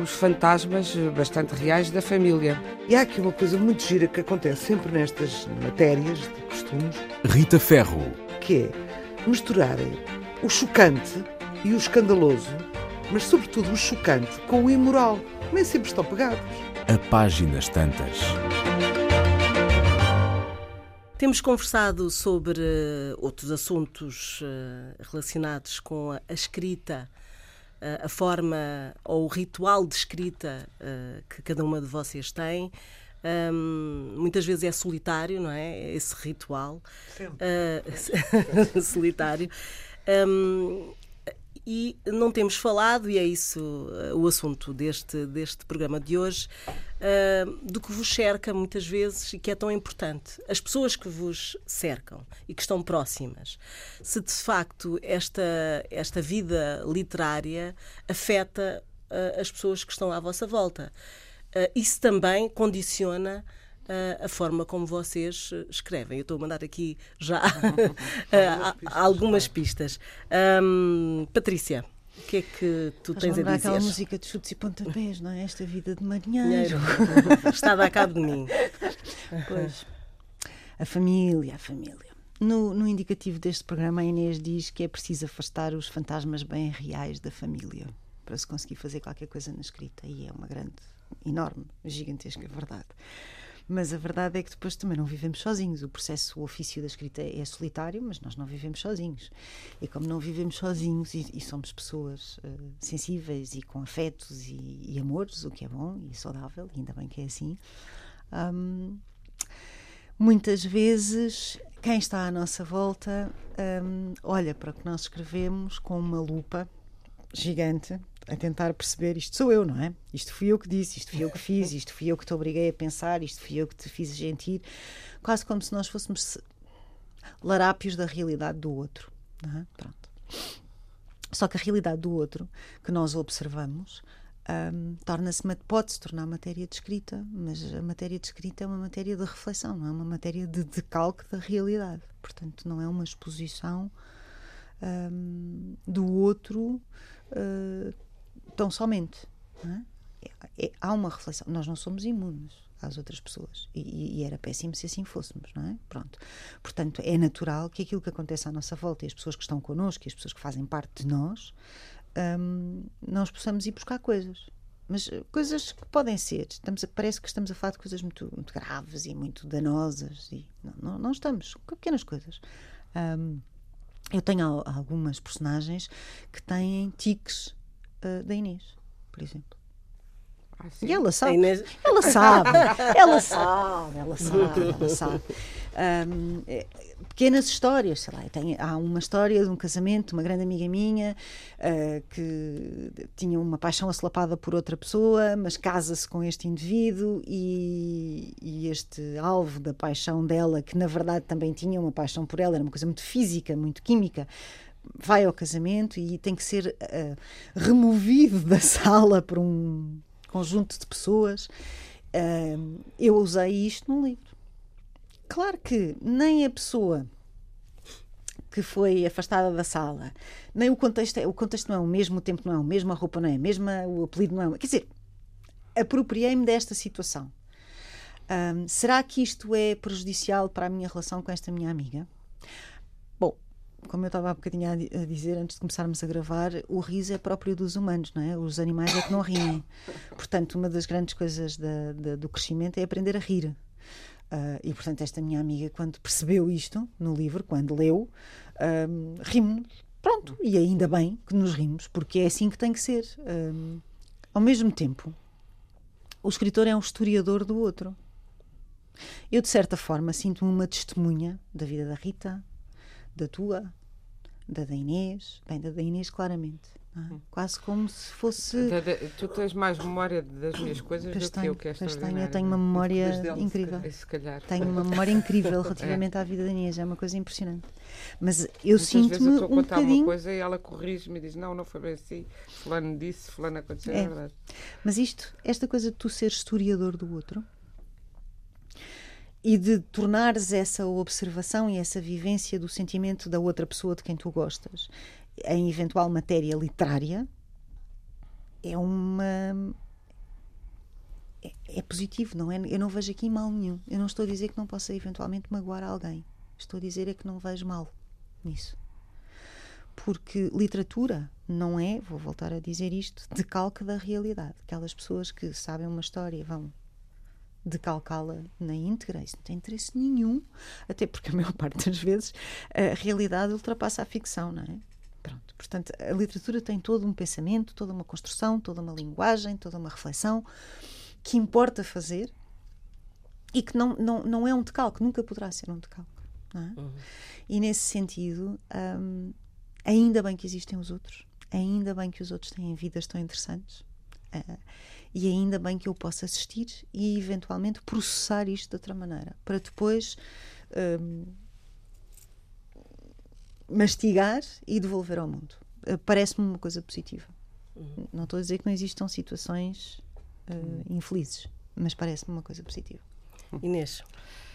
os fantasmas bastante reais da família. E há aqui uma coisa muito gira que acontece sempre nestas matérias de costumes. Rita Ferro. Que é misturarem o chocante e o escandaloso, mas sobretudo o chocante com o imoral. Nem sempre estão pegados. A páginas tantas. Temos conversado sobre uh, outros assuntos uh, relacionados com a escrita a forma ou o ritual de escrita uh, que cada uma de vocês tem. Um, muitas vezes é solitário, não é? Esse ritual. Uh, solitário. Um, e não temos falado, e é isso uh, o assunto deste, deste programa de hoje, uh, do que vos cerca muitas vezes e que é tão importante. As pessoas que vos cercam e que estão próximas. Se de facto esta, esta vida literária afeta uh, as pessoas que estão à vossa volta. isso também condiciona a forma como vocês eh, escrevem. Eu estou a mandar aqui já algumas pistas. Um, Patrícia. O que é que tu tens a dizer? aquela música de chutes e pontapés, não é? Esta vida de marinheiro. Está a dar cabo de mim. Pois. A família, a família. No, no, indicativo deste programa, a Inês diz que é preciso afastar os fantasmas bem reais da família para se conseguir fazer qualquer coisa na escrita. E é uma grande, enorme, gigantesca verdade. Mas a verdade é que depois também não vivemos sozinhos. O processo, o ofício da escrita é solitário, mas nós não vivemos sozinhos. E como não vivemos sozinhos e, e somos pessoas uh, sensíveis e com afetos e, e, amores, o que é bom e saudável, e ainda bem que é assim, um, muitas vezes quem está à nossa volta um, olha para o que nós escrevemos com uma lupa gigante a tentar perceber isto sou eu, não é? Isto fui eu que disse, isto fui eu que fiz, isto fui eu que te obriguei a pensar, isto fui eu que te fiz sentir, quase como se nós fôssemos larápios da realidade do outro, é? Pronto. Só que a realidade do outro que nós observamos um, torna-se pode se tornar matéria de escrita, mas a matéria de escrita é uma matéria de reflexão, não é uma matéria de decalque da realidade. Portanto, não é uma exposição um, do outro uh, tão somente. É? É, é, há uma reflexão. Nós não somos imunes às outras pessoas e, e, era péssimo se assim fôssemos, não é? Pronto. Portanto, é natural que aquilo que acontece à nossa volta e as pessoas que estão connosco e as pessoas que fazem parte de nós, um, nós possamos ir buscar coisas. Mas coisas que podem ser, estamos a, parece que estamos a falar de coisas muito, muito graves e muito danosas. E não, não, não estamos, com pequenas coisas. Um, eu tenho algumas personagens que têm tiques uh, da Inês, por exemplo. Ah, e ela sabe. Inês... Ela sabe. ela sabe. Ela sabe. Ela sabe. Um, é, pequenas histórias, sei lá, tem, há uma história de um casamento de uma grande amiga minha uh, que tinha uma paixão assolapada por outra pessoa, mas casa-se com este indivíduo e, e, este alvo da paixão dela, que na verdade também tinha uma paixão por ela, era uma coisa muito física, muito química, vai ao casamento e tem que ser uh, removido da sala por um conjunto de pessoas. Uh, eu usei isto no livro. Claro que nem a pessoa que foi afastada da sala, nem o contexto, é, o contexto não é o mesmo, o tempo não é o mesmo, a roupa não é a mesma, o apelido não é. Quer dizer, apropriei-me desta situação. Um, será que isto é prejudicial para a minha relação com esta minha amiga? Como eu estava há bocadinho a dizer antes de começarmos a gravar, o riso é próprio dos humanos, não é? Os animais é que não riem. Portanto, uma das grandes coisas da, da, do crescimento é aprender a rir. Uh, e, portanto, esta minha amiga, quando percebeu isto no livro, quando leu, um, rimos. Pronto, e ainda bem que nos rimos, porque é assim que tem que ser. Um, ao mesmo tempo, o escritor é um historiador do outro. Eu, de certa forma, sinto-me uma testemunha da vida da Rita, da tua, da da Inês, bem, da da Inês claramente, é? quase como se fosse. Da- da- Tu tens mais memória das minhas coisas Pois do que eu, que é tenho. Eu tenho uma memória dele, se incrível. Se calhar. Tenho uma memória incrível relativamente à vida da Inês, é uma coisa impressionante. Mas eu Muitas vezes eu estou a um contar uma bocadinho. coisa e ela corrige-me e diz: Não, não foi bem assim. Fulano disse, Fulano aconteceu, é, É. verdade. Mas isto, esta coisa de tu seres historiador do outro e de tornares essa observação e essa vivência do sentimento da outra pessoa de quem tu gostas em eventual matéria literária é uma. É, é positivo, não é? Eu não vejo aqui mal nenhum. Eu não estou a dizer que não possa eventualmente magoar alguém. Estou a dizer é que não vejo mal nisso. Porque literatura não é, vou voltar a dizer isto, decalque da realidade. Aquelas pessoas que sabem uma história vão decalcá-la na íntegra, isso não tem interesse nenhum, até porque a maior parte das vezes a realidade ultrapassa a ficção, não é? Pronto. Portanto, a literatura tem todo um pensamento, toda uma construção, toda uma linguagem, toda uma reflexão que importa fazer e que não, não, não é um decalque, nunca poderá ser um decalque. Não é? E nesse sentido, hum, ainda bem que existem os outros, ainda bem que os outros têm vidas tão interessantes. Ah, e ainda bem que eu possa assistir e eventualmente processar isto de outra maneira, para depois hum, mastigar e devolver ao mundo. Uh, Parece-me uma coisa positiva. Não estou a dizer que não existam situações uh, infelizes, mas parece-me uma coisa positiva. Inês, Eh,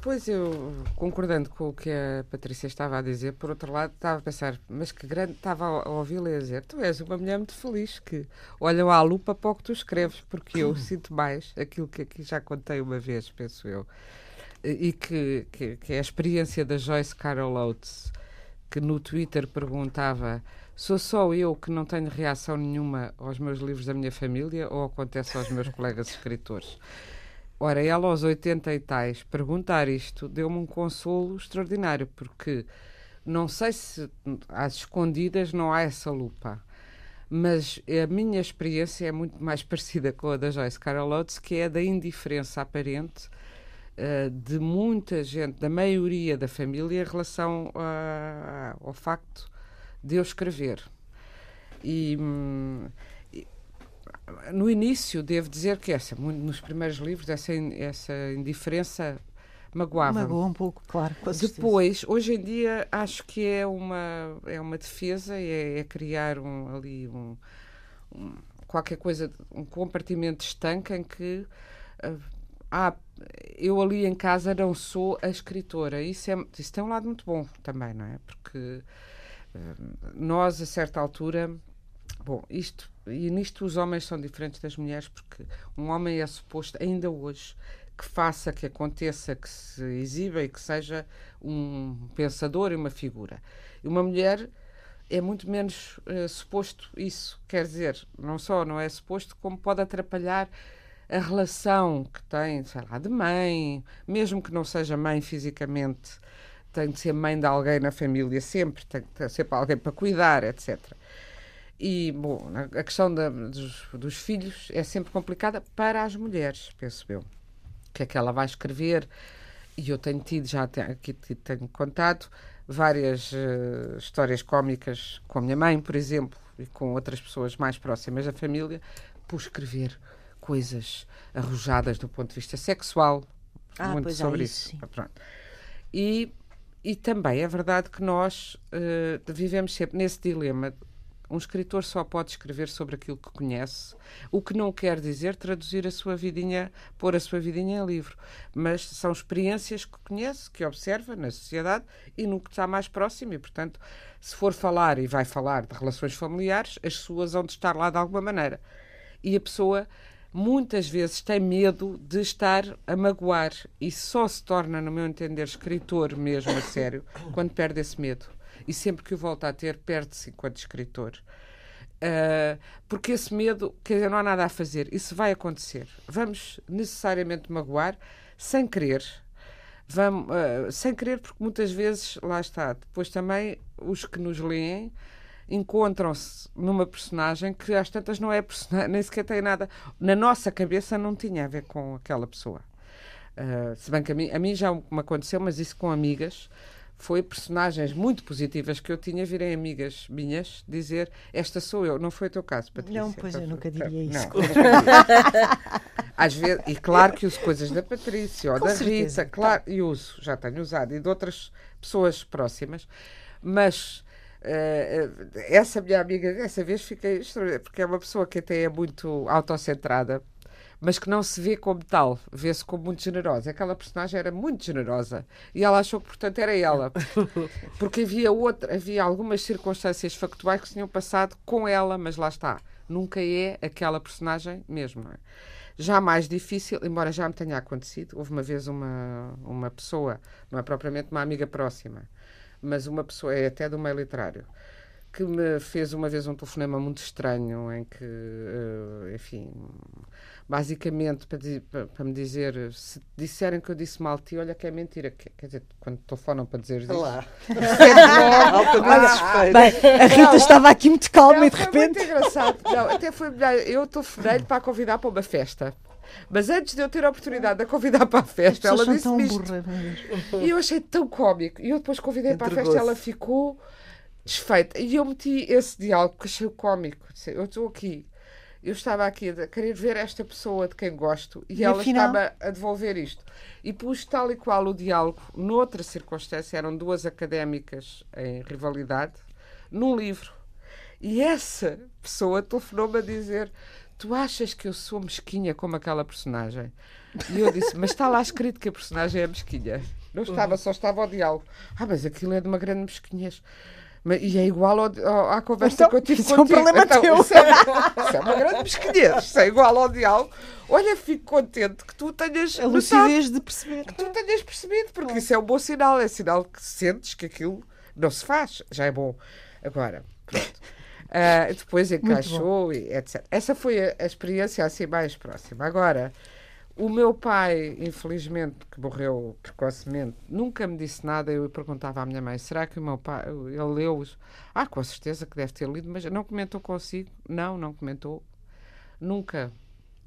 Pois eu, concordando com o que a Patrícia estava a dizer, por outro lado, estava a pensar, mas que grande, estava a, ouvi-la dizer, tu és uma mulher muito feliz, que olham à lupa para o que tu escreves, porque eu sinto mais aquilo que aqui já contei uma vez, penso eu, e que, que, que é a experiência da Joyce Carol Oates, que no Twitter perguntava sou só eu que não tenho reação nenhuma aos meus livros da minha família ou acontece aos meus colegas escritores? Ora, ela aos 80 e tais, perguntar isto deu-me um consolo extraordinário, porque não sei se às escondidas não há essa lupa, mas a minha experiência é muito mais parecida com a da Joyce Carol Oates, que é da indiferença aparente eh, de muita gente, da maioria da família, em relação ao facto de eu escrever. E, hum, no início, devo dizer que essa, nos primeiros livros, essa, essa indiferença magoava-me. Magoa um pouco, claro. Depois, hoje em dia, acho que é uma, é uma defesa, é, é criar um, ali um, um- qualquer coisa, um compartimento estanque em que ah, ah, eu ali em casa não sou a escritora. Isso, é, isso tem um lado muito bom também, não é? Porque ah, nós, a certa altura, bom, isto e nisto os homens são diferentes das mulheres, porque um homem é suposto, ainda hoje, que faça, que aconteça, que se exiba e que seja um pensador e uma figura. E uma mulher é muito menos eh, suposto isso. Quer dizer, não só não é suposto, como pode atrapalhar a relação que tem, sei lá, de mãe, mesmo que não seja mãe fisicamente, tem de ser mãe de alguém na família sempre, tem de ter sempre alguém para cuidar, etc. E, bom, a questão da- dos, dos filhos é sempre complicada para as mulheres, penso eu. O que é que ela vai escrever? E eu tenho tido, já te- aqui te- tenho contado, várias eh, histórias cómicas com a minha mãe, por exemplo, e com outras pessoas mais próximas da família, por escrever coisas arrojadas do ponto de vista sexual. Ah, muito há sobre isso, isso. sim. Pronto. E, e também é verdade que nós eh, vivemos sempre nesse dilema. Um escritor só pode escrever sobre aquilo que conhece, o que não quer dizer traduzir a sua vidinha, pôr a sua vidinha em livro. Mas são experiências que conhece, que observa na sociedade e no que está mais próximo. E, portanto, se for falar e vai falar de relações familiares, as suas vão de estar lá de alguma maneira. E a pessoa muitas vezes tem medo de estar a magoar e só se torna, no meu entender, escritor mesmo a sério quando perde esse medo. E sempre que o volta a ter, perde-se enquanto escritor. Ah, porque esse medo, quer dizer, não há nada a fazer. Isso vai acontecer. Vamos necessariamente magoar sem querer. Vamos, ah, sem querer, porque muitas vezes, lá está, depois também os que nos leem encontram-se numa personagem que às tantas não é personagem, nem sequer tem nada. Na nossa cabeça não tinha a ver com aquela pessoa. Uh, se bem que a mim, a mim já me aconteceu, mas isso com amigas, foi personagens muito positivas que eu tinha virem amigas minhas dizer esta sou eu, não foi o teu caso, Patrícia. Não, pois eu nunca diria isso. Não, Às vezes, e claro que uso coisas da Patrícia ou Com da certeza. Rita, claro, e uso, já tenho usado, e de outras pessoas próximas, mas eh, essa minha amiga, dessa vez fiquei porque é uma pessoa que até é muito autocentrada, mas que não se vê como tal, vê-se como muito generosa. Aquela personagem era muito generosa e ela achou que, portanto, era ela. Porque havia, outra, havia algumas circunstâncias factuais que se tinham passado com ela, mas lá está. Nunca é aquela personagem mesmo. é? Já mais difícil, embora já me tenha acontecido, houve uma vez uma, uma pessoa, não é propriamente uma amiga próxima, mas uma pessoa, é até do meio literário, que me fez uma vez um telefonema muito estranho em que, eh, enfim, basicamente para, para- para me dizer se disserem que eu disse mal ti, olha que é mentira. Que- Quer dizer, quando telefonam para dizer isso. Lá. Altamente Altamente suspeito. Bem, a Rita estava aqui muito calma não, e de foi repente. muito engraçado. Não, até foi melhor. Eu telefonei-lhe para a convidar para uma festa. Mas antes de eu ter a oportunidade de a convidar para a festa, ela disse isto. meu Deus. E eu achei tão cómico. E eu depois convidei para a festa e ela ficou desfeita. E eu meti esse diálogo que achei cómico. Eu estou aqui. Eu estava aqui a querer ver esta pessoa de quem gosto e, E ela afinal? estava a devolver isto. E pus tal e qual o diálogo, noutra circunstância, eram duas académicas em rivalidade, num livro. E essa pessoa telefonou-me a dizer: Tu achas que eu sou mesquinha como aquela personagem? E eu disse: Mas está lá escrito que a personagem é mesquinha. Não estava, só estava o diálogo. Ah, mas aquilo é de uma grande mesquinhez. Mas- E é igual ao- ao- à conversa Então, que eu tive isso é um contigo. problema Então, teu. Isso é, isso é uma grande mesquinhez. Isso é igual ao diálogo. Olha, fico contente que tu tenhas A notado lucidez de perceber. que tu tenhas percebido, porque isso é um bom sinal, é sinal que sentes que aquilo não se faz, já é bom. Agora, pronto. Ah, depois encaixou e etc. Essa foi a, a experiência assim mais próxima. Agora, o meu pai, infelizmente, que morreu precocemente, nunca me disse nada. Eu perguntava à minha mãe: será que o meu pai, ele leu-os? Ah, com certeza que deve ter lido, mas não comentou consigo? Não, não comentou. Nunca.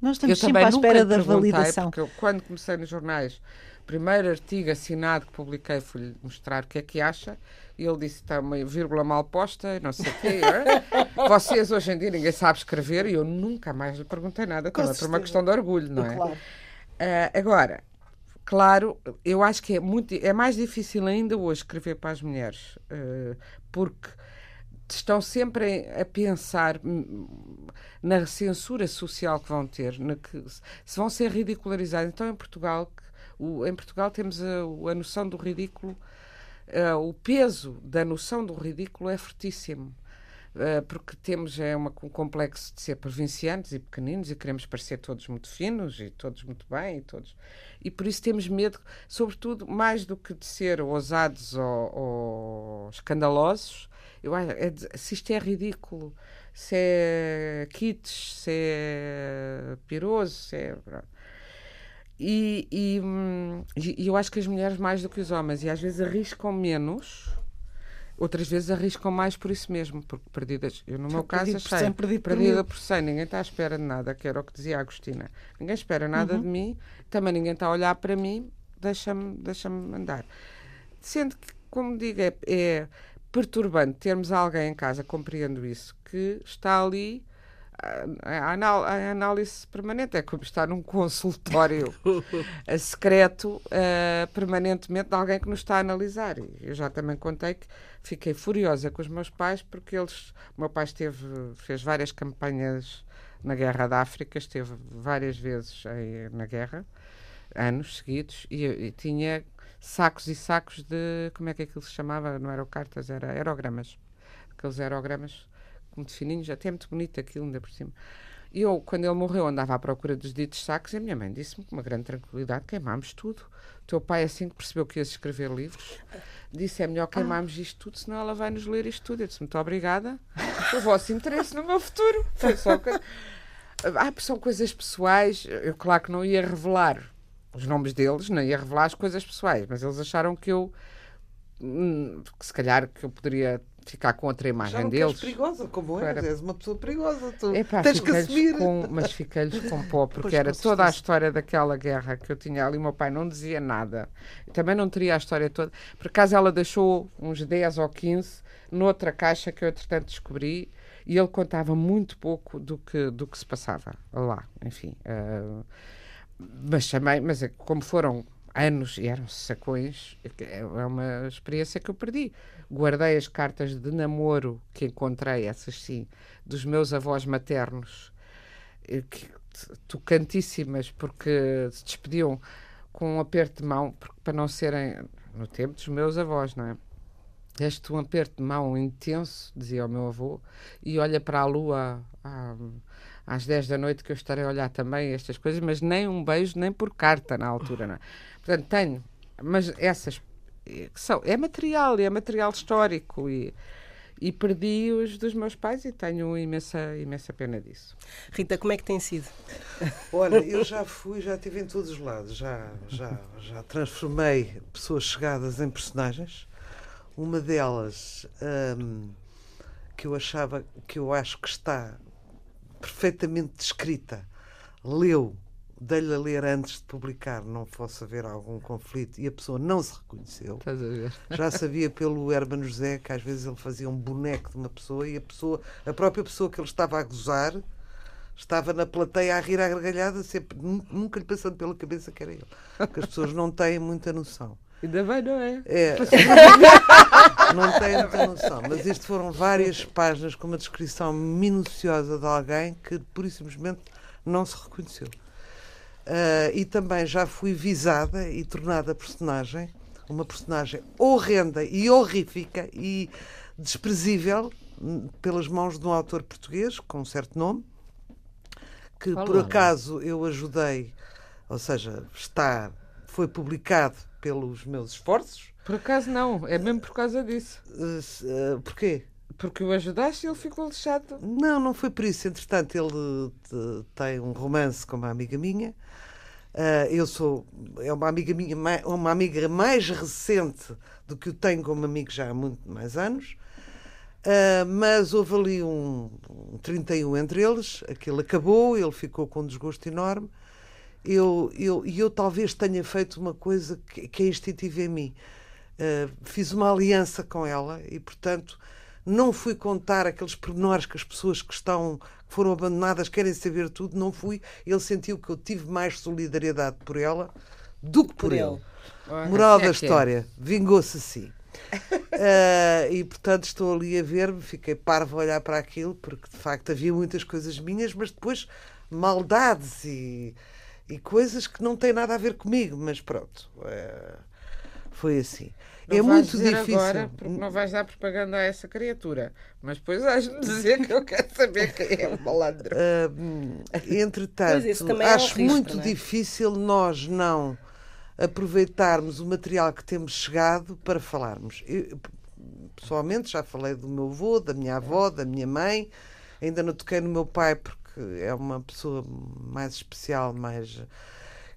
Nós Eu estamos sempre também à espera da validação. Porque eu, quando comecei nos jornais, primeiro artigo assinado que publiquei foi-lhe mostrar o que é que acha. E ele disse: está uma vírgula mal posta, não sei o quê. é? Vocês hoje em dia ninguém sabe escrever e eu nunca mais lhe perguntei nada, também por uma questão de orgulho, não é? Claro. Ah, agora, claro, eu acho que é, muito, é mais difícil ainda hoje escrever para as mulheres, ah, porque estão sempre a pensar hum, na censura social que vão ter, que se vão ser ridicularizados. Então, em Portugal, o- em Portugal temos a, a noção do ridículo, ah, o peso da noção do ridículo é fortíssimo. Uh, porque temos é uma, um complexo de ser provincianos e pequeninos e queremos parecer todos muito finos e todos muito bem e todos. E por isso temos medo, sobretudo mais do que de ser ousados ou, ou escandalosos, eu acho é se isto é ridículo, se é kits, se é piroso, se é e, e, hum, e eu acho que as mulheres mais do que os homens e às vezes arriscam menos Outras vezes arriscam mais por isso mesmo, porque perdidas. Eu, no meu caso, por achei. cem, perdido por perdida por cem. Ninguém está à espera de nada, que era o que dizia a Agostina. Ninguém espera nada Uhum. de mim, também ninguém está a olhar para mim, deixa-me deixa andar. Sendo que, como digo, é, é perturbante termos alguém em casa, compreendo isso, que está ali. A, a anal- a análise permanente é como estar num consultório secreto eh, permanentemente de alguém que nos está a analisar. Eu já também contei que fiquei furiosa com os meus pais porque eles. O meu pai esteve, fez várias campanhas na Guerra da África, esteve várias vezes na guerra, anos seguidos, e, e tinha sacos e sacos de. Como é que aquilo se chamava? Não eram cartas, era aerogramas. Aqueles aerogramas muito fininhos, até muito bonito aquilo, ainda por cima. E eu, quando ele morreu, andava à procura dos ditos sacos e a minha mãe disse-me com uma grande tranquilidade: queimámos tudo. O teu pai, assim que percebeu que ias escrever livros, disse: é melhor queimarmos isto tudo, senão ela vai nos ler isto tudo. Eu disse: muito obrigada pelo vosso interesse no meu futuro. Foi só que. Ah, são coisas pessoais. Eu, claro que não ia revelar os nomes deles, não ia revelar as coisas pessoais, mas eles acharam que eu. hum, que se calhar que eu poderia ficar com outra Já imagem não deles. perigosa, como Para- és uma pessoa perigosa. Tu Epá, tens que assumir. com- mas fiquei-lhes com pó, porque Pois, era toda a história daquela guerra que eu tinha ali. O meu pai não dizia nada. Também não teria a história toda. Por acaso ela deixou uns 10 ou 15 noutra caixa que eu, entretanto, descobri. E ele contava muito pouco do que, do que se passava lá. Enfim. ah, mas também, mas é como foram anos e eram sacões, é uma experiência que eu perdi. Guardei as cartas de namoro que encontrei, essas sim, dos meus avós maternos, eh, que, tocantíssimas, porque se despediam com um aperto de mão, porque, para não serem no tempo dos meus avós, não é? Deste um aperto de mão intenso, dizia o meu avô, e olha para a lua à- às 10 da noite que eu estarei a olhar também estas coisas, mas nem um beijo, nem por carta na altura, não é? Portanto, tenho, mas essas são, é material, é material histórico e, e perdi os dos meus pais e tenho imensa, imensa pena disso. Rita, como é que tem sido? Olha, eu já fui, já estive em todos os lados, já, já, já transformei pessoas chegadas em personagens. Uma delas hum, que eu achava, que eu acho que está perfeitamente descrita, leu, dei-lhe a ler antes de publicar, não fosse haver algum conflito, e a pessoa não se reconheceu. Estás a ver? Já sabia pelo Hermano José que às vezes ele fazia um boneco de uma pessoa e a pessoa, a própria pessoa que ele estava a gozar, estava na plateia a rir à gargalhada, sempre, nu- nunca lhe passando pela cabeça que era ele. Porque as pessoas não têm muita noção. Ainda bem, não é? É, não têm muita noção. Mas isto foram várias páginas com uma descrição minuciosa de alguém que, por e simplesmente, não se reconheceu. Ah, e também já fui visada e tornada personagem, uma personagem horrenda e horrífica e desprezível hum, pelas mãos de um autor português com um certo nome, que Qual por nome? acaso eu ajudei, ou seja, está, foi publicado pelos meus esforços. Por acaso não, é mesmo por causa disso. Uh, uh, porquê? Porque o ajudaste e ele ficou lixado. Não, não foi por isso. Entretanto, ele uh, tem um romance com uma amiga minha. Uh, eu sou é uma amiga minha, uma amiga mais recente do que eu tenho como amigo já há muito mais anos. Uh, mas houve ali um, um 31 entre eles, aquilo acabou, ele ficou com um desgosto enorme. Eu, eu, eu talvez tenha feito uma coisa que, que é instintiva em mim. Fiz uma aliança com ela e, portanto, não fui contar aqueles pormenores que as pessoas que estão que foram abandonadas querem saber tudo, não fui. Ele sentiu que eu tive mais solidariedade por ela do que por, Por ele. ele. Ora, Moral é da é. história, vingou-se assim. Ah, e portanto estou ali a ver-me, fiquei parvo a olhar para aquilo, porque de facto havia muitas coisas minhas, mas depois maldades e, e coisas que não têm nada a ver comigo, mas pronto, ah, foi assim. Não é vais muito dizer difícil. Agora, porque não vais dar propaganda a essa criatura. Mas depois has de dizer que eu quero saber quem é o malandro. Ah, entretanto, é um acho risco, muito é? difícil nós não aproveitarmos o material que temos chegado para falarmos. Eu, pessoalmente, já falei do meu avô, da minha avó, da minha mãe, ainda não toquei no meu pai porque é uma pessoa mais especial, mais.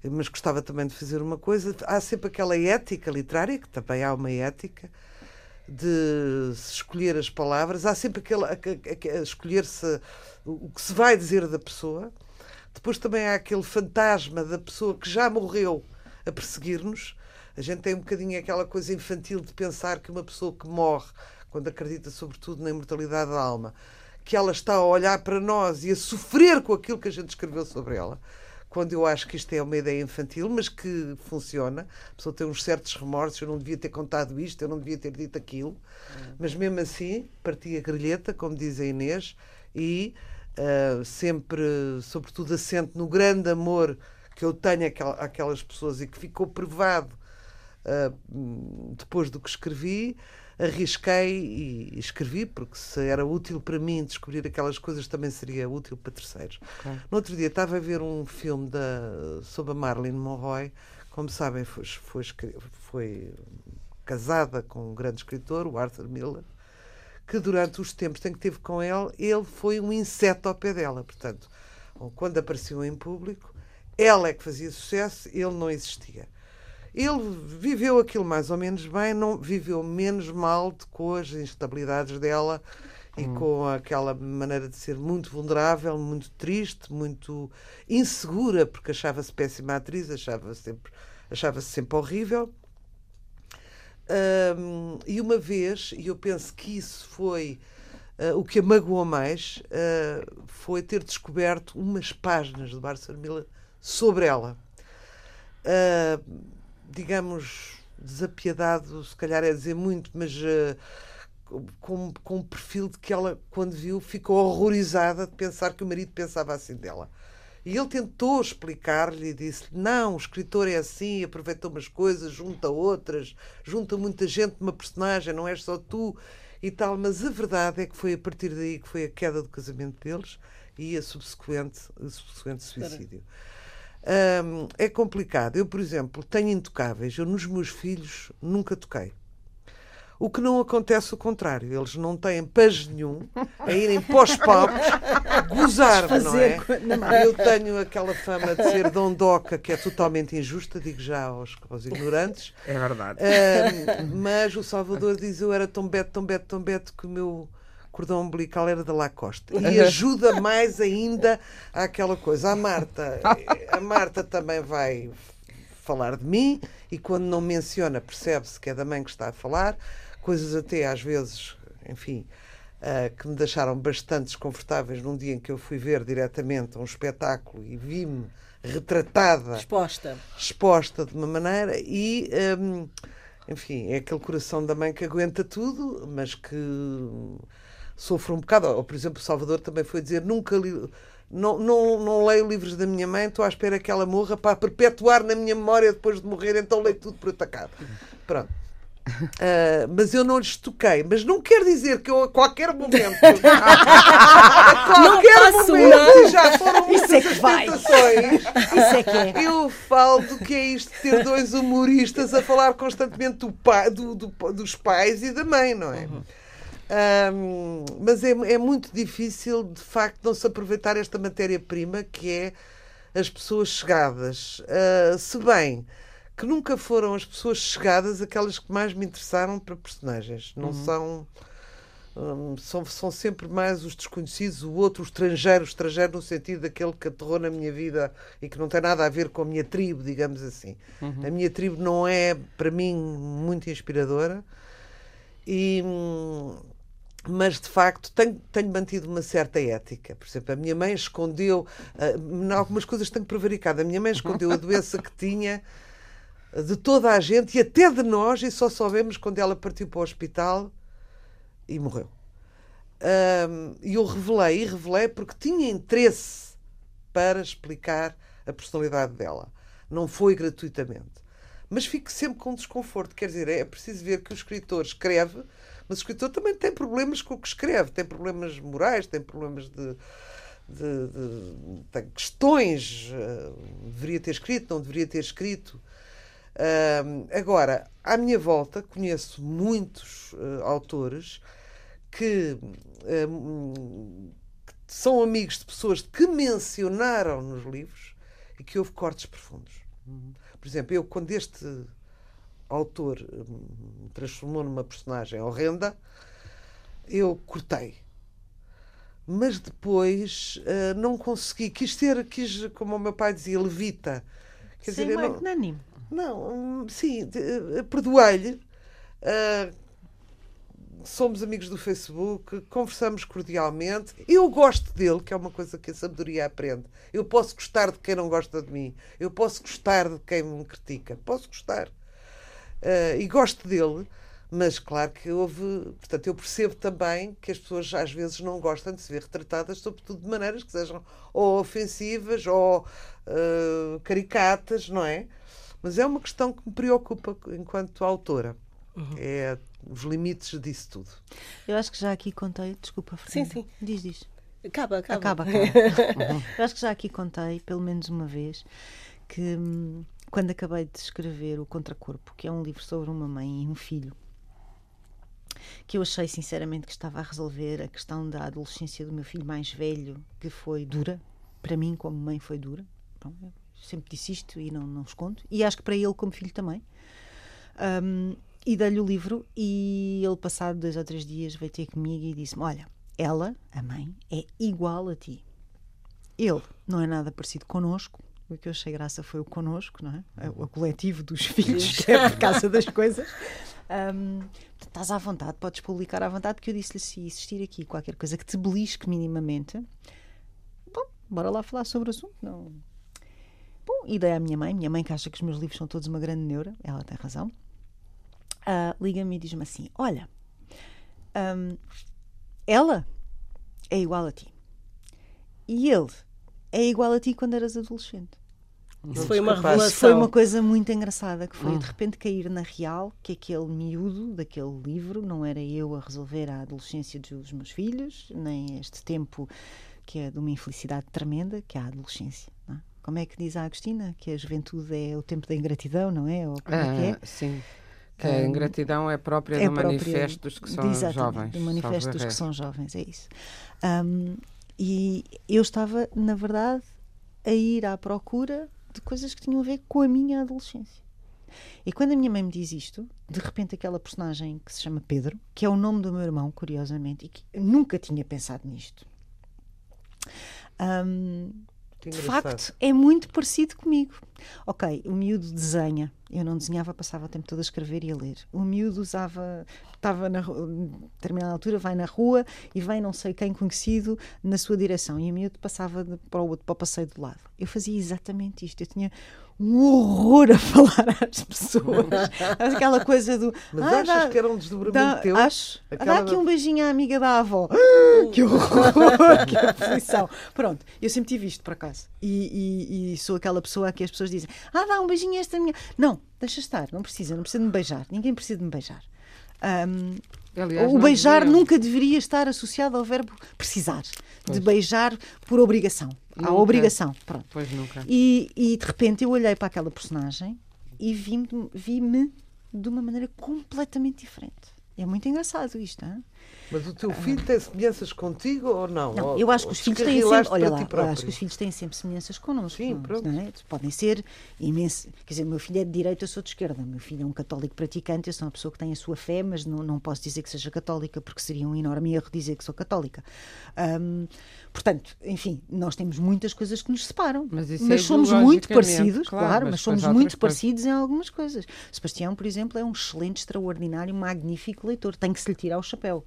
Mas gostava também de fazer uma coisa. Há sempre aquela ética literária, que também há uma ética, de se escolher as palavras, há sempre aquela, escolher-se o que se vai dizer da pessoa. Depois também há aquele fantasma da pessoa que já morreu a perseguir-nos. A gente tem um bocadinho aquela coisa infantil de pensar que uma pessoa que morre, quando acredita sobretudo na imortalidade da alma, que ela está a olhar para nós e a sofrer com aquilo que a gente escreveu sobre ela. Quando eu acho que isto é uma ideia infantil, mas que funciona, a pessoa tem uns certos remorsos. Eu não devia ter contado isto, eu não devia ter dito aquilo, mas mesmo assim, parti a grelheta, como diz a Inês, e ah, sempre, sobretudo, assento no grande amor que eu tenho àquel- àquelas pessoas e que ficou provado ah, hum, depois do que escrevi, arrisquei e escrevi, porque se era útil para mim descobrir aquelas coisas, também seria útil para terceiros. Claro. No outro dia estava a ver um filme da, sobre a Marilyn Monroe, como sabem, foi, foi, foi casada com um grande escritor, o Arthur Miller, que durante os tempos em que teve com ele, ele foi um inseto ao pé dela. Portanto, quando apareceu em público, ela é que fazia sucesso, ele não existia. Ele viveu aquilo mais ou menos bem, não viveu menos mal de, com as instabilidades dela e com aquela maneira de ser muito vulnerável, muito triste, muito insegura, porque achava-se péssima atriz, achava sempre, achava-se sempre horrível. Um, e uma vez, e eu penso que isso foi uh, o que a magoou mais, uh, foi ter descoberto umas páginas de Bárbara Miller sobre ela. Uh, digamos, desapiedado, se calhar é dizer muito, mas com, com um perfil de que ela, quando viu, ficou horrorizada de pensar que o marido pensava assim dela. E ele tentou explicar-lhe e disse: Não, o escritor é assim, aproveita umas coisas, junta outras, junta muita gente numa personagem, não és só tu e tal. Mas a verdade é que foi a partir daí que foi a queda do casamento deles e a subsequente, o subsequente suicídio. Um, é complicado. Eu, por exemplo, tenho intocáveis. Eu, nos meus filhos, nunca toquei. O que não acontece o contrário. Eles não têm paz nenhum a irem para os palcos gozar, não é? Eu tenho aquela fama de ser dondoca que é totalmente injusta, digo já aos, aos ignorantes. É verdade. Uh, mas o Salvador diz eu era tão beto, tão beto, tão beto que o meu cordão umbilical era da Lacoste. E ajuda mais ainda àquela coisa. A Marta, a Marta também vai falar de mim e quando não menciona percebe-se que é da mãe que está a falar coisas até às vezes, enfim, uh, que me deixaram bastante desconfortáveis num dia em que eu fui ver diretamente um espetáculo e vi-me retratada, exposta, exposta de uma maneira e um, enfim, é aquele coração da mãe que aguenta tudo, mas que sofre um bocado. Ou, por exemplo, o Salvador também foi dizer: nunca li, não, não, não leio livros da minha mãe, estou à espera que ela morra para perpetuar na minha memória depois de morrer, então leio tudo por atacado. Pronto. Uh, mas eu não lhes toquei. Mas não quer dizer que eu a qualquer momento. a qualquer momento, não. já foram Isso é que vai. Isso é que é. Eu falo do que é isto de ter dois humoristas a falar constantemente do pai, do, do, dos pais e da mãe, não é? Uhum. Um, mas é, é muito difícil, de facto, não se aproveitar esta matéria-prima que é as pessoas chegadas. Uh, se bem que nunca foram as pessoas chegadas aquelas que mais me interessaram para personagens. Não uhum. são, um, são. São sempre mais os desconhecidos, o outro, o estrangeiro, o estrangeiro no sentido daquele que aterrou na minha vida e que não tem nada a ver com a minha tribo, digamos assim. Uhum. A minha tribo não é, para mim, muito inspiradora. E, mas de facto tenho, tenho, mantido uma certa ética. Por exemplo, a minha mãe escondeu, uh, algumas coisas tenho prevaricado, a minha mãe escondeu a doença que tinha de toda a gente e até de nós, e só soubemos quando ela partiu para o hospital e morreu. Um, e eu revelei, e revelei porque tinha interesse para explicar a personalidade dela. Não foi gratuitamente. Mas fico sempre com desconforto. Quer dizer, é preciso ver que o escritor escreve, mas o escritor também tem problemas com o que escreve. Tem problemas morais, tem problemas de, de, de, de questões. Uh, deveria ter escrito, não deveria ter escrito. Uh, agora, à minha volta, conheço muitos uh, autores que, que, são amigos de pessoas que mencionaram nos livros e que houve cortes profundos. Uhum. Por exemplo, eu, quando este autor me transformou numa personagem horrenda, eu cortei. Mas depois uh, não consegui. Quis ter, quis, como o meu pai dizia, levita. Quer Sim, dizer, não, não, sim, eh, perdoei-lhe. Uh, somos amigos do Facebook, conversamos cordialmente. Eu gosto dele, que é uma coisa que a sabedoria aprende. Eu posso gostar de quem não gosta de mim. Eu posso gostar de quem me critica. Posso gostar. Uh, e gosto dele, mas claro que houve. Portanto, eu percebo também que as pessoas às vezes não gostam de se ver retratadas, sobretudo de maneiras que sejam ou ofensivas ou uh, caricatas, não é? Mas é uma questão que me preocupa enquanto autora. Uhum. É os limites disso tudo. Eu acho que já aqui contei, desculpa, Fernanda. Sim, sim. Diz, diz. Acaba, acaba. Acaba, acaba. Eu acho que já aqui contei, pelo menos uma vez, que hum, quando acabei de escrever O Contracorpo, que é um livro sobre uma mãe e um filho, que eu achei sinceramente que estava a resolver a questão da adolescência do meu filho mais velho, que foi dura, para mim, como mãe, foi dura. Bom, sempre disse isto e não, não escondo. E acho que para ele, como filho, também. Um, e dei-lhe o livro e ele, passado dois ou três dias, veio ter comigo e disse-me: Olha, ela, a mãe, é igual a ti. Ele não é nada parecido connosco. O que eu achei graça foi o connosco, não é? O coletivo dos filhos, que é por causa das coisas. Um, estás à vontade, podes publicar à vontade, porque eu disse-lhe se existir aqui qualquer coisa que te belisque minimamente, bom, bora lá falar sobre o assunto. Não. Bom, e dei à minha mãe, minha mãe que acha que os meus livros são todos uma grande neura, ela tem razão. Uh, Liga-me e diz-me assim: Olha, um, ela é igual a ti. E ele é igual a ti quando eras adolescente. Isso foi uma Isso revelação. foi uma coisa muito engraçada, que foi de repente cair na real que aquele miúdo daquele livro não era eu a resolver a adolescência dos meus filhos, nem este tempo que é de uma infelicidade tremenda, que é a adolescência. não é? Como é que diz a Agostina? Que a juventude é o tempo da ingratidão, não é? Ou como é que é? Ah, sim. Que a ingratidão é própria é do própria- manifesto dos que são Exatamente, jovens. Do manifesto dos que são jovens, é isso. Um, e eu estava, na verdade, a ir à procura de coisas que tinham a ver com a minha adolescência. E quando a minha mãe me diz isto, de repente aquela personagem que se chama Pedro, que é o nome do meu irmão, curiosamente, e que nunca tinha pensado nisto. Um, Que de facto, é muito parecido comigo. Ok, o miúdo desenha. Eu não desenhava, passava o tempo todo a escrever e a ler. O miúdo usava, estava na determinada altura, vai na rua e vem não sei quem conhecido na sua direção. E o miúdo passava para o outro, para o passeio do lado. Eu fazia exatamente isto. Eu tinha um horror a falar às pessoas. Aquela coisa do. Mas "Ah, achas dá- que era um desdobramento dá- teu? Acho. Aquela Dá aqui um beijinho à amiga da avó. que horror, que aflição. Pronto, eu sempre tive isto por acaso. E, e- e sou aquela pessoa que as pessoas dizem: Ah, dá um beijinho a esta minha. Não, deixa estar, não precisa, não precisa de me beijar. Ninguém precisa de me beijar. Ahm, Aliás, o beijar deviam. nunca deveria estar associado ao verbo precisar, de Pois. beijar por obrigação. À Nunca. obrigação. Pronto. Pois nunca. E, e de repente eu olhei para aquela personagem e vi-me vi-me de uma maneira completamente diferente. É muito engraçado isto, hein? Mas o teu filho tem semelhanças contigo ou não? Não, eu acho que os filhos têm sempre. Olha lá, eu acho que os filhos têm sempre semelhanças connosco. Sim, pronto. não é? Podem ser imenso. Quer dizer, o meu filho é de direita, eu sou de esquerda. O meu filho é um católico praticante, eu sou uma pessoa que tem a sua fé, mas não, não posso dizer que seja católica, porque seria um enorme erro dizer que sou católica. Hum, portanto, enfim, nós temos muitas coisas que nos separam. Mas isso é somos muito parecidos, claro, claro, mas mas, somos muito parecidos em algumas coisas. Sebastião, por exemplo, é um excelente, extraordinário, magnífico leitor. Tem que se lhe tirar o chapéu.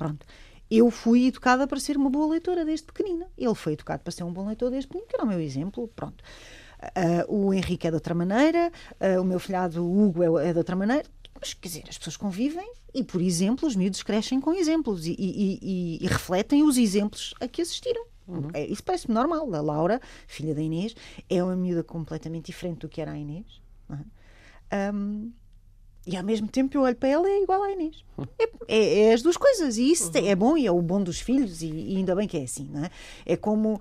Pronto. Eu fui educada para ser uma boa leitora desde pequenina. Ele foi educado para ser um bom leitor desde pequenino, que era o meu exemplo. Pronto. Ah, o Henrique é de outra maneira, ah, o meu filhado Hugo é, é de outra maneira. Mas, quer dizer, as pessoas convivem e, por exemplo, os miúdos crescem com exemplos e, e- e- e refletem os exemplos a que assistiram. É, isso parece-me normal. A Laura, filha da Inês, é uma miúda completamente diferente do que era a Inês. não é? E ao mesmo tempo eu olho para ela e é igual à Inês. É, é- é as duas coisas. E isso é bom e é o bom dos filhos, e, e ainda bem que é assim, não é? É como.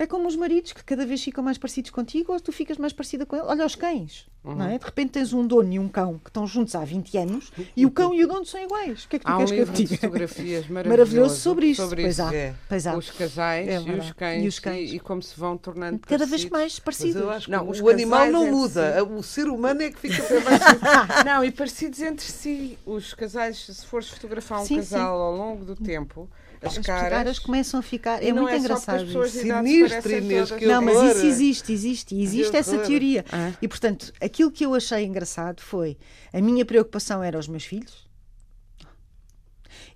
É como os maridos que cada vez ficam mais parecidos contigo ou tu ficas mais parecida com ele. Olha os cães, não é? De repente tens um dono e um cão que estão juntos há 20 anos e o cão e o dono são iguais. O que é que tu Há um queres que eu te diga? fotografias maravilhoso, Maravilhoso sobre isto. Sobre pois isso. há. É. Pois há. Os casais É e, os cães, E os cães. E, e como se vão tornando Cada vez parecidos. mais Mas parecidos. eu acho que Não, o animal não muda, o ser humano é que fica mais. Não, e parecidos entre si. Os casais, se fores fotografar um Sim, casal ao longo do tempo, as, As caras. caras começam a ficar. e É muito é engraçado. as Sinistro, Inês, que Não, mas isso existe, existe, e existe essa teoria. Ah. E portanto, aquilo que eu achei engraçado foi a minha preocupação era os meus filhos.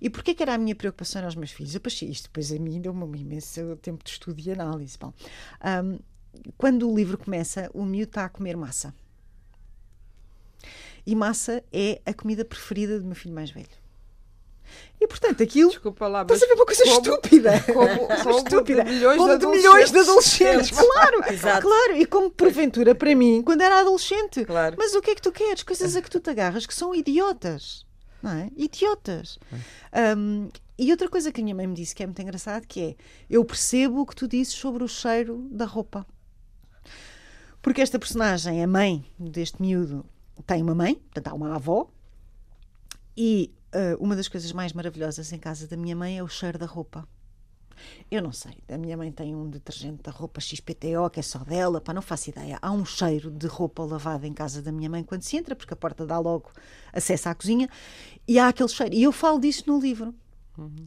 E porquê que era a minha preocupação era os meus filhos? Eu passei isto, depois a mim deu-me um imenso tempo de estudo e análise. Bom, ahm, quando o livro começa, o miúdo está a comer massa. E massa é a comida preferida do meu filho mais velho. E portanto, aquilo Desculpa lá, Estás mas a ver uma coisa como- estúpida? como- como estúpida. de milhões Como de de milhões de adolescentes. adolescentes. Claro, Exato. claro. E como porventura para mim, quando era adolescente. Claro. Mas o que é que tu queres? Coisas a que tu te agarras que são idiotas. Não é? Idiotas. Um, e outra coisa que a minha mãe me disse que é muito engraçado que é eu percebo o que tu dizes sobre o cheiro da roupa. Porque esta personagem, a mãe deste miúdo, tem uma mãe, portanto há uma avó, e ah, uma das coisas mais maravilhosas em casa da minha mãe é o cheiro da roupa. Eu não sei. A minha mãe tem um detergente da roupa XPTO que é só dela, pá, não faço ideia. Há um cheiro de roupa lavada em casa da minha mãe quando se entra, porque a porta dá logo acesso à cozinha, e há aquele cheiro. E eu falo disso no livro.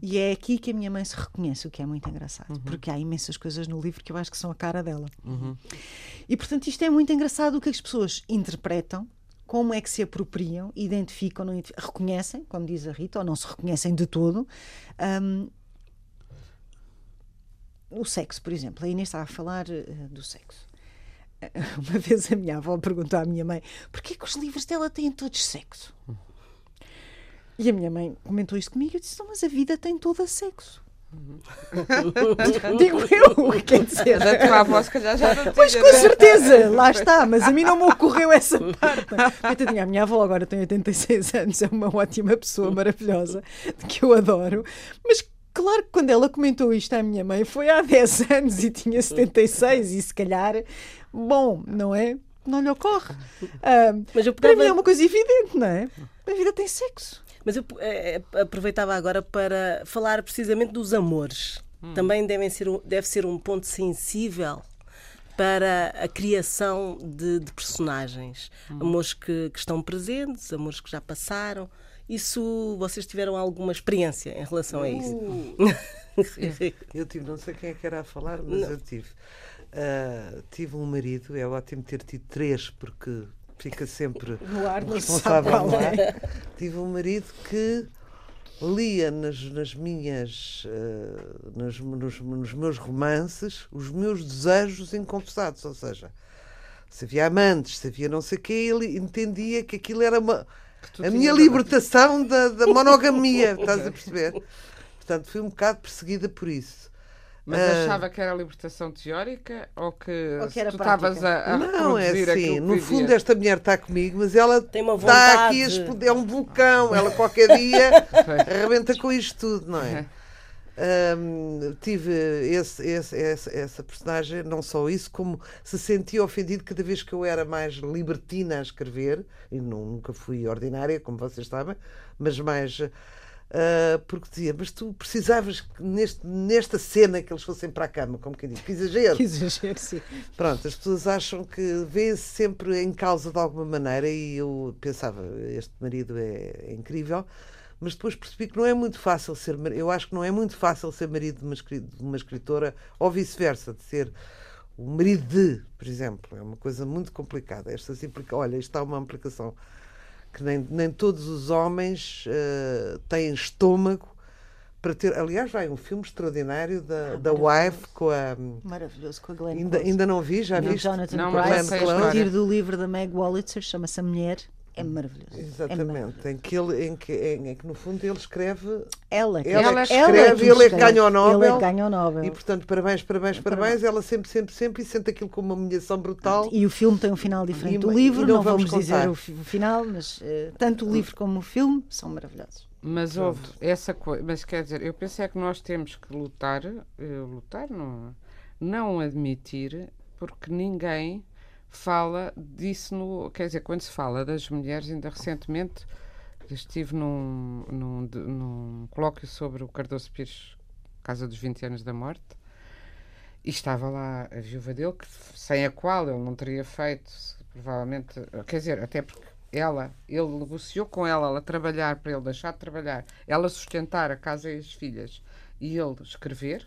E é aqui que a minha mãe se reconhece, o que é muito engraçado, porque há imensas coisas no livro que eu acho que são a cara dela. E portanto, isto é muito engraçado o que as pessoas interpretam, como é que se apropriam, identificam, não identificam, reconhecem, como diz a Rita, ou não se reconhecem de todo. Hum, o sexo, por exemplo. A Inês estava a falar eh, do sexo. Uma vez a minha avó perguntou à minha mãe porquê que os livros dela têm todos sexo? E a minha mãe comentou isso comigo e disse: "Não, mas a vida tem toda sexo. Digo eu, quer dizer. Mas a tua avó, se calhar, já não Pois com certeza, lá está, mas a mim não me ocorreu essa parte. Coitadinha, a minha avó agora tem 86 anos, é uma ótima pessoa, maravilhosa, que eu adoro, mas claro que quando ela comentou isto à minha mãe foi há 10 anos e tinha 76 e se calhar, bom, não é? Não lhe ocorre. Ah, Mas eu para mim é uma coisa evidente, não é? A vida tem sexo. Mas eu eh, eh, aproveitava agora para falar precisamente dos amores. Também devem ser, deve ser um ponto sensível para a criação de, de personagens. Amores que, que estão presentes, amores que já passaram. Isso, vocês tiveram alguma experiência em relação a isso? Eu tive, não sei quem é que era a falar, mas eu tive. Ah, tive um marido, é ótimo ter tido três, porque fica sempre No ar, responsável. não é. é? Tive um marido que lia nas, nas minhas ah, nas- nos, nos meus romances os meus desejos inconfessados, ou seja, se havia amantes, se havia não sei o quê, ele entendia que aquilo era uma a minha libertação da, da monogamia, estás a perceber? Portanto, fui um bocado perseguida por isso. Mas Ah, achava que era libertação teórica ou que, Ou que era tu estavas a, a Não, é assim. No fundo, esta mulher está comigo, mas ela Tem uma está aqui a vontade. explodir. É um vulcão. Ela qualquer dia arrebenta com isto tudo, não é? Ahm, tive esse, esse- essa, essa personagem, não só isso, como se sentia ofendido cada vez que eu era mais libertina a escrever, e nu- nunca fui ordinária, como vocês sabem, mas mais. Ah, porque dizia, mas tu precisavas que neste, nesta cena que eles fossem para a cama, como quem diz, que exagero. Que exagero, sim. Pronto, as pessoas acham que vê-se sempre em causa de alguma maneira e eu pensava, este marido é, é incrível, mas depois percebi que não é muito fácil ser eu acho que não é muito fácil ser marido de uma, de uma escritora ou vice-versa, de ser o marido de, por exemplo, é uma coisa muito complicada. Estas implica... Olha, isto há uma implicação que nem, nem todos os homens eh, têm estômago para ter. Aliás, vai um filme extraordinário da, da Wife com a. Maravilhoso, com a Glenn Ainda, Close. ainda não vi, já viste? Jonathan Não, mas Price, sei a partir do livro da Meg Wolitzer, chama-se A Mulher, é maravilhoso. É Exatamente, maravilhoso. em que, ele, em, que, em, em que no fundo ele escreve Ela, que- Ela é que escreve, ele é que ganha o Nobel. Ele é que ganha o Nobel. e portanto parabéns, parabéns, parabéns. Ela sempre, sempre, sempre e sente aquilo como uma humilhação brutal. E o filme tem um final diferente E- do e livro, não não, vamos vamos, dizer o, fi- o final, mas eh, tanto o livro como o filme são maravilhosos. Mas houve essa coisa. Mas quer dizer, eu pensei que nós temos que lutar, eh, lutar, não, não admitir, porque ninguém fala disso no. Quer dizer, quando se fala das mulheres, ainda recentemente estive num, num, num colóquio sobre o Cardoso Pires, Casa dos 20 anos da Morte, e estava lá a viúva dele, que, sem a qual ele não teria feito, provavelmente. Quer dizer, até porque ela, ele negociou com ela, ela trabalhar para ele deixar de trabalhar, ela sustentar a casa e as filhas e ele escrever.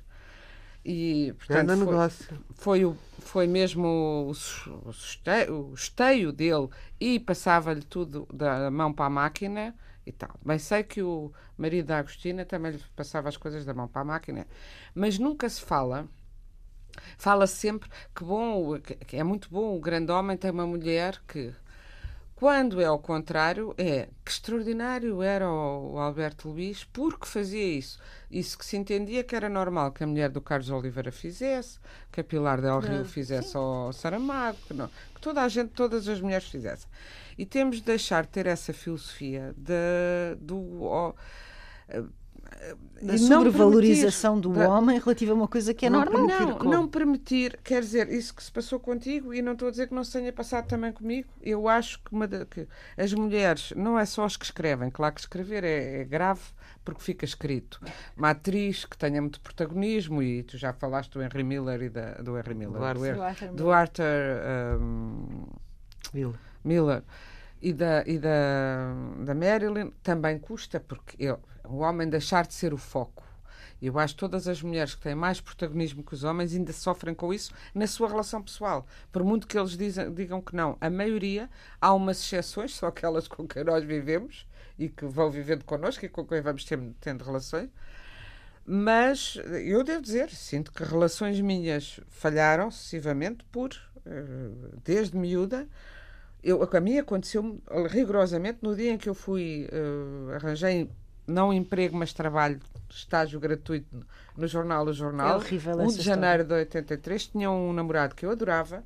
E, portanto, Grande foi- negócio. foi, o, foi mesmo o, o esteio dele e passava-lhe tudo da mão para a máquina e tal. Bem sei que o marido da Agostina também lhe passava as coisas da mão para a máquina, mas nunca se fala. Fala sempre que bom, que é muito bom o grande homem tem uma mulher que quando é ao contrário, é que extraordinário era o, o Alberto Luís porque fazia isso. Isso que se entendia que era normal que a mulher do Carlos Oliveira fizesse, que a Pilar Del Rio fizesse ao Saramago, que, não, que toda a gente, todas as mulheres fizessem. E temos de deixar de ter essa filosofia de, do. ó, Da não sobrevalorização do permitir- homem relativa a uma coisa que é Não normal. permitir Não, como? não permitir, quer dizer, isso que se passou contigo, e não estou a dizer que não se tenha passado também comigo, eu acho que, uma da- que as mulheres, não é só as que escrevem, claro que escrever é, é grave porque fica escrito. Uma atriz que tenha muito protagonismo, e tu já falaste do Henry Miller e da, do Henry Miller, Do Arthur. do, do Arthur um, Mil. Miller e da, e da, da Marilyn também custa, porque eu, o homem deixar de ser o foco. Eu acho que todas as mulheres que têm mais protagonismo que os homens ainda sofrem com isso na sua relação pessoal. Por muito que eles dizem, digam que não. A maioria, há umas exceções, só aquelas com quem nós vivemos e que vão vivendo connosco e com quem vamos tendo, tendo relações. Mas eu devo dizer, sinto que relações minhas falharam sucessivamente por, eh, desde miúda, eu, a mim aconteceu rigorosamente no dia em que eu fui, eh, arranjei não emprego, mas trabalho, estágio gratuito no jornal O Jornal. É horrível 1 essa de janeiro de 83, tinha um namorado que eu adorava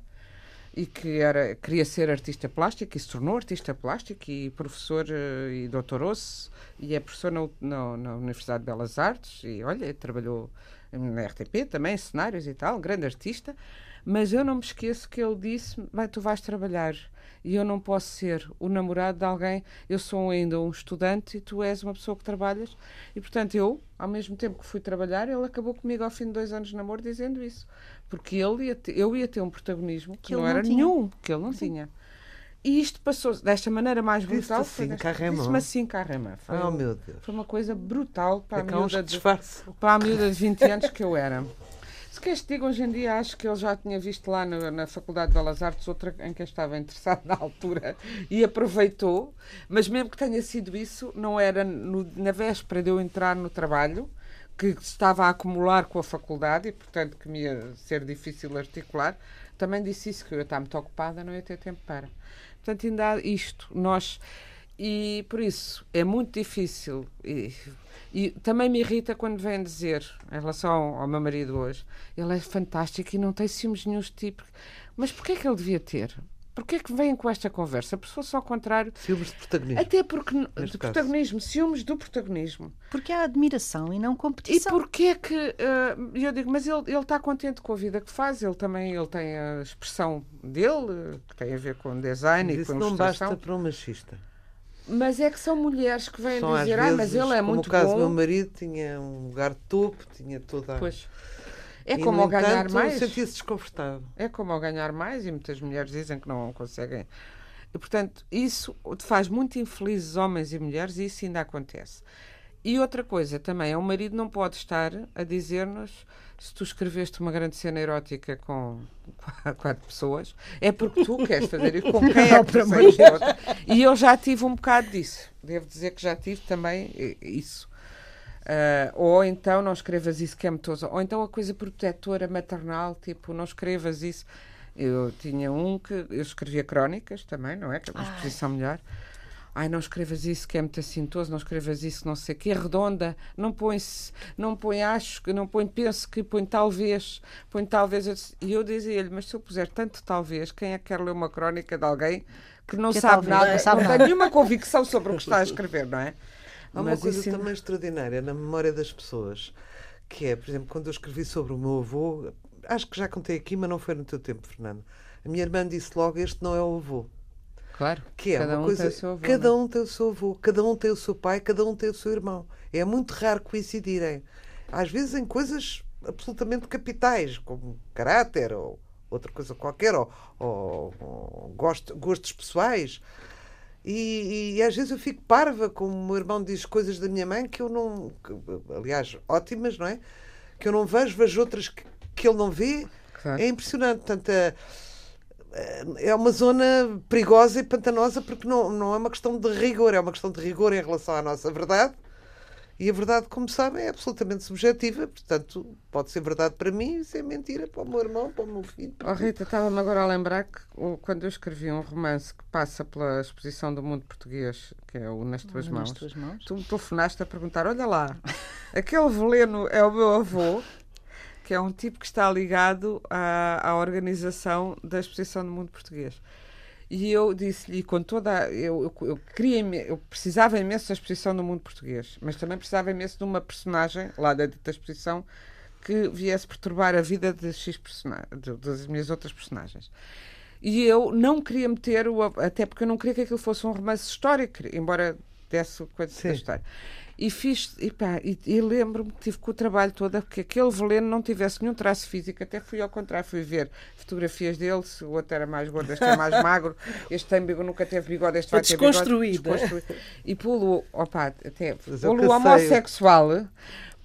e que era, queria ser artista plástico e se tornou artista plástico e professor eh, e doutorou-se e é professor na, na, na Universidade de Belas Artes e olha, trabalhou na RTP também, cenários e tal, grande artista, mas eu não me esqueço que ele disse, vai, tu vais trabalhar e eu não posso ser o namorado de alguém, eu sou ainda um estudante e tu és uma pessoa que trabalhas e portanto eu, ao mesmo tempo que fui trabalhar, ele acabou comigo ao fim de dois anos de namoro dizendo isso, porque ele ia ter- eu ia ter um protagonismo que, Que não não era tinha. nenhum, que ele não tinha. E isto passou desta maneira mais brutal. assim? Disse-me assim, carrément. Foi, Oh, meu Deus. foi uma coisa brutal para É a miúda de, para a miúda de 20 anos que eu era. Se queres te digo, hoje em dia acho que ele já tinha visto lá na Faculdade de Belas Artes outra em que estava interessado na altura e aproveitou, mas mesmo que tenha sido isso, não era no- na véspera de eu entrar no trabalho, que estava a acumular com a faculdade e, portanto, que me ia ser difícil articular, também disse isso, que eu estar muito ocupada, não ia ter tempo para. Portanto, ainda há isto. Nós. E por isso é muito difícil. E, e também me irrita quando vêm dizer, em relação ao, ao meu marido hoje, ele é fantástico e não tem ciúmes nenhum tipo. Mas porquê é que ele devia ter? Porquê é que vêm com esta conversa? Porque se fosse ao contrário. Ciúmes de protagonismo. Até porque. Neste De caso. protagonismo, ciúmes do protagonismo. Porque há admiração e não E competição. porquê é que. eh, eu digo, mas ele, ele está contente com a vida que faz, ele também ele tem a expressão dele, que tem a ver com design e Isso com não ilustração. basta para um machista. Mas é que são mulheres que vêm São dizer, ah, mas ele é muito o caso bom. do meu marido, tinha um lugar topo, tinha toda a... Pois. É E, como no ao ganhar entanto, mais. sentia-se desconfortável. É como ao ganhar mais e muitas mulheres dizem que não conseguem. E, portanto, isso faz muito infelizes homens e mulheres e isso ainda acontece. E outra coisa também, é o marido não pode estar a dizer-nos se tu escreveste uma grande cena erótica com quatro pessoas, é porque tu queres fazer isso com quem é que. E eu já tive um bocado disso. Devo dizer que já tive também eh, isso. Ah, ou então não escrevas isso que é metoso. Ou então a coisa protetora maternal, tipo, não escrevas isso. Eu tinha um que eu escrevia crónicas também, não é? Que é uma exposição melhor. Ai, não escrevas isso que é muito assintoso, não escrevas isso, não sei o quê, redonda, não põe não põe acho, que não põe penso que, põe talvez, põe talvez. E eu dizia-lhe, mas se eu puser tanto talvez, quem é que quer ler uma crónica de alguém que não Que é sabe talvez, nada, não sabe não nada. tem nenhuma convicção sobre o que está a escrever, não é? Há uma Mas coisa isso também extraordinária na memória das pessoas, que é, por exemplo, quando eu escrevi sobre o meu avô, acho que já contei aqui, mas não foi no teu tempo, Fernando. A minha irmã disse logo: Este não é o avô. Claro. Que é cada uma um coisa. tem o seu avô, cada é? um tem o seu avô, cada um tem o seu pai, cada um tem o seu irmão. É muito raro coincidirem. Às vezes em coisas absolutamente capitais, como caráter ou outra coisa qualquer, ou, ou- ou gosto- gostos pessoais. E, e às vezes eu fico parva, como o meu irmão diz coisas da minha mãe que eu não. que, aliás, ótimas, não é? Que eu não vejo, vejo outras que, que ele não vê. Claro. É impressionante. Portanto, a- é uma zona perigosa e pantanosa porque não, não é uma questão de rigor, é uma questão de rigor em relação à nossa verdade. E a verdade, como sabem, é absolutamente subjetiva, portanto, pode ser verdade para mim e ser mentira para o meu irmão, para o meu filho. Oh, Rita, estava-me agora a lembrar que o- quando eu escrevi um romance que passa pela exposição do mundo português, que é o Nas Tuas Nas Mãos, tuas mãos. tu me telefonaste a perguntar: olha lá, aquele veleno é o meu avô, que é um tipo que está ligado à, à organização da exposição do mundo português. E eu disse-lhe, com toda. a- Eu, eu, eu queria. Eu precisava imenso da exposição no mundo português, mas também precisava imenso de uma personagem, lá da dita exposição, que viesse perturbar a vida de X de- das minhas outras personagens. E eu não queria meter, o, até porque eu não queria que aquilo fosse um romance histórico, embora desse coisa Sim. da história. E fiz, e, pá, e, e lembro-me que tive com o trabalho todo porque aquele veleno não tivesse nenhum traço físico, até fui ao contrário, fui ver fotografias dele, se o outro era mais gordo, este é mais magro, este tem bigode, nunca teve bigode, este vai ter bigode. Desconstruído. Desconstruído. E pô-lo, opa, até é pô-lo homossexual,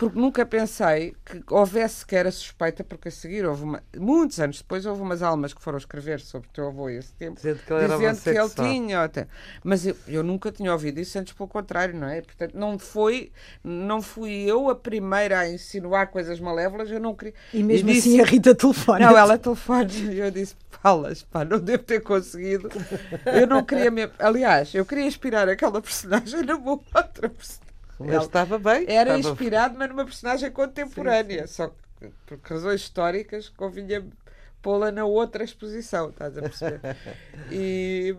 porque nunca pensei que houvesse sequer a suspeita, porque a seguir houve uma, muitos anos depois houve umas almas que foram escrever sobre o teu avô esse tempo, Dizendo que ele era dizendo que ele tinha até. Mas eu, eu nunca tinha ouvido isso antes, pelo contrário, não é? Portanto, não foi, não fui eu a primeira a insinuar coisas malévolas, eu não queria. E mesmo disse- assim a Rita telefona. Não, ela telefona e eu disse, Paulas, pá, não devo ter conseguido. Eu não queria mesmo. Aliás, eu queria inspirar aquela personagem numa outra personagem. Mas Ela- estava bem. Era estava- inspirado, mas numa personagem contemporânea. Só que por razões históricas convinha pô-la na outra exposição, estás a perceber? E.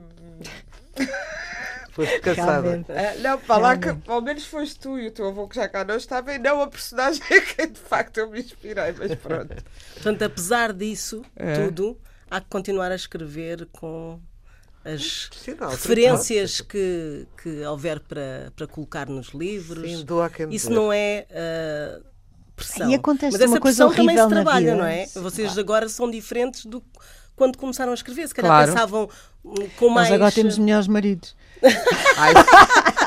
Foste. Realmente. ah, não, para lá que ao menos foste tu e o teu avô que já cá não estava, e não a personagem a quem de facto eu me inspirei, mas pronto. Portanto, apesar disso É. tudo, há que continuar a escrever com as Sim, não, referências que, que houver para, para colocar nos livros. Sim, quem Isso não é ah, pressão. E acontece Mas essa uma coisa pressão também se trabalha, vida. não é? Vocês agora são diferentes do quando começaram a escrever. Se calhar Claro. pensavam hum, com mais. Nós agora temos melhores maridos. Ai,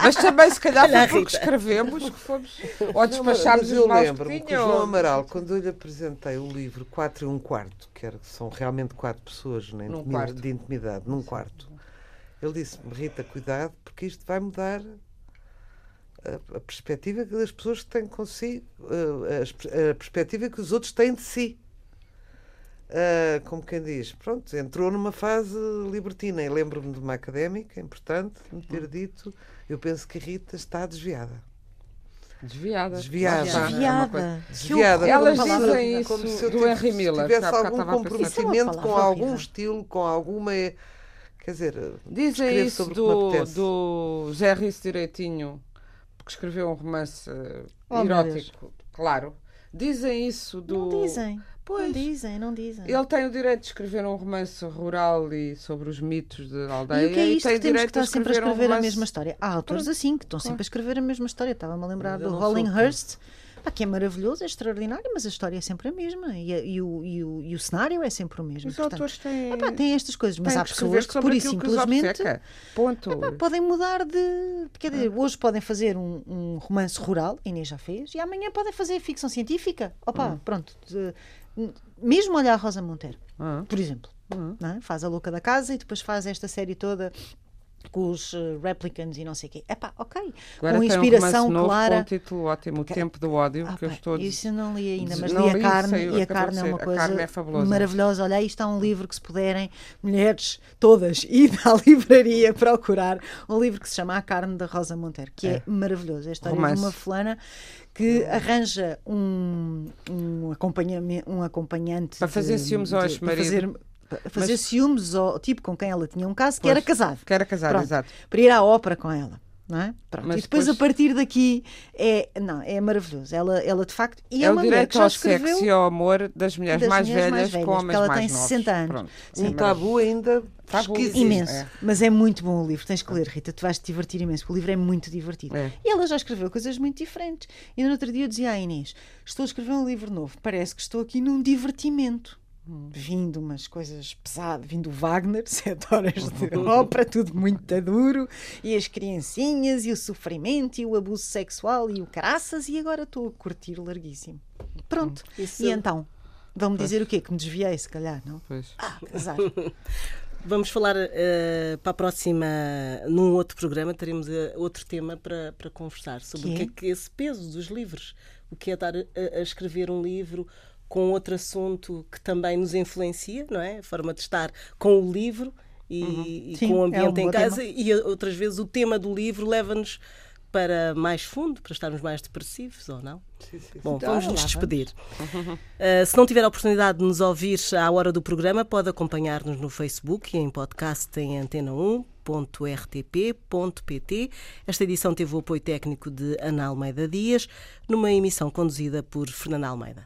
mas também, se calhar, a foi porque escrevemos que fomos. Ou mas- despachámos mas os eu maus lembro-me que que o. João Amaral, quando eu lhe apresentei o livro 4 e um quarto, que era, são realmente quatro pessoas na Num quarto. de intimidade, num quarto, ele disse-me, Rita, cuidado, porque isto vai mudar a, a perspectiva que as pessoas têm consigo, eh, a, a perspectiva que os outros têm de si. Ah, como quem diz, pronto, entrou numa fase libertina. E lembro-me de uma académica importante me ter dito: Eu penso que a Rita está desviada. Desviada. Desviada. É Desviada. Desviada. Elas como dizem como isso se eu do Henry Miller, tivesse que algum. Isso é comprometimento com algum estilo, com alguma. Quer dizer, Dizem isso sobre o que me do, apetece. do Zé Rice direitinho, porque escreveu um romance Oh, erótico, claro. Dizem isso do. Não dizem. Pois. Não dizem, não dizem. Ele tem o direito de escrever um romance rural e sobre os mitos da aldeia. E o que é isto tem que temos que estar sempre a um escrever a romance- mesma história? Há autores assim, que estão sempre a escrever a mesma história. Estava-me a lembrar do pá, que é maravilhoso, é extraordinário, mas a história é sempre a mesma. E, a- e o, e, o, e o cenário é sempre o mesmo. Os Portanto, autores têm. epá, tem estas coisas, mas têm há pessoas que pura e simplesmente. Ponto. epá, podem mudar de. Quer dizer, hoje podem fazer um, um romance rural, a Inês já fez, e amanhã podem fazer ficção científica. Opa, pronto. de- mesmo olhar a Rosa Monteiro, Ah. por exemplo. não é? Faz a louca da casa e depois faz esta série toda com os eh, replicants e não sei o quê. Epá, ok. Agora com um inspiração romance novo clara. com um título ótimo, O Tempo do Ódio, Ah, que eu pá, estou Isso eu não li ainda, mas li a li, carne e a carne é uma coisa carne é fabulosa. maravilhosa. Olha, isto é um livro que se puderem, mulheres todas, ir à livraria procurar um livro que se chama A Carne da Rosa Monteiro, que é, maravilhoso. É a história Romance. de uma fulana que arranja um, um, acompanhamento, um acompanhante Para fazer ciúmes ao ex-marido. Fazer, Mas- ciúmes ao tipo com quem ela tinha um caso que Pois, era casado Que era casado, Pronto. exato. para ir à ópera com ela. Não é? Pronto. Mas e depois, depois- a partir daqui é, não, é maravilhoso. Ela, ela de facto e é, É, o uma mulher que direito ao sexo e ao amor das mulheres, das mais, mulheres velhas mais com velhas, homens porque ela mais tem novos. 60 anos. Pronto. Sim. um tabu ainda Tabu. imenso. É. Mas é muito bom o livro, tens que ler, Rita. Tu vais te divertir imenso. porque O livro é muito divertido. É. E ela já escreveu coisas muito diferentes. E no outro dia eu dizia à Inês: Estou a escrever um livro novo, parece que estou aqui num divertimento. Vindo umas coisas pesadas, vindo o Wagner, sete horas de ópera, tudo muito duro, e as criancinhas, e o sofrimento, e o abuso sexual, e o caraças, e agora estou a curtir larguíssimo. Pronto. Isso- E então? Vão-me dizer o quê? Que me desviei, se calhar, não? Pois. Ah, azar. Vamos falar eh, para a próxima, num outro programa, teremos eh, outro tema para, para conversar sobre Que o que é? que esse peso dos livros, o que é estar a, a escrever um livro com outro assunto que também nos influencia, não é? A forma de estar com o livro e, e Uhum. Sim, com o é um ambiente em casa, e a- outras vezes o tema do livro leva-nos para mais fundo, para estarmos mais depressivos ou não? Sim, sim, sim. Bom, Então, vamos nos vamos. despedir. Uh, se não tiver a oportunidade de nos ouvir à hora do programa, pode acompanhar-nos no Facebook e em podcast em antena1.rtp.pt. Esta edição teve o apoio técnico de Ana Almeida Dias, numa emissão conduzida por Fernanda Almeida.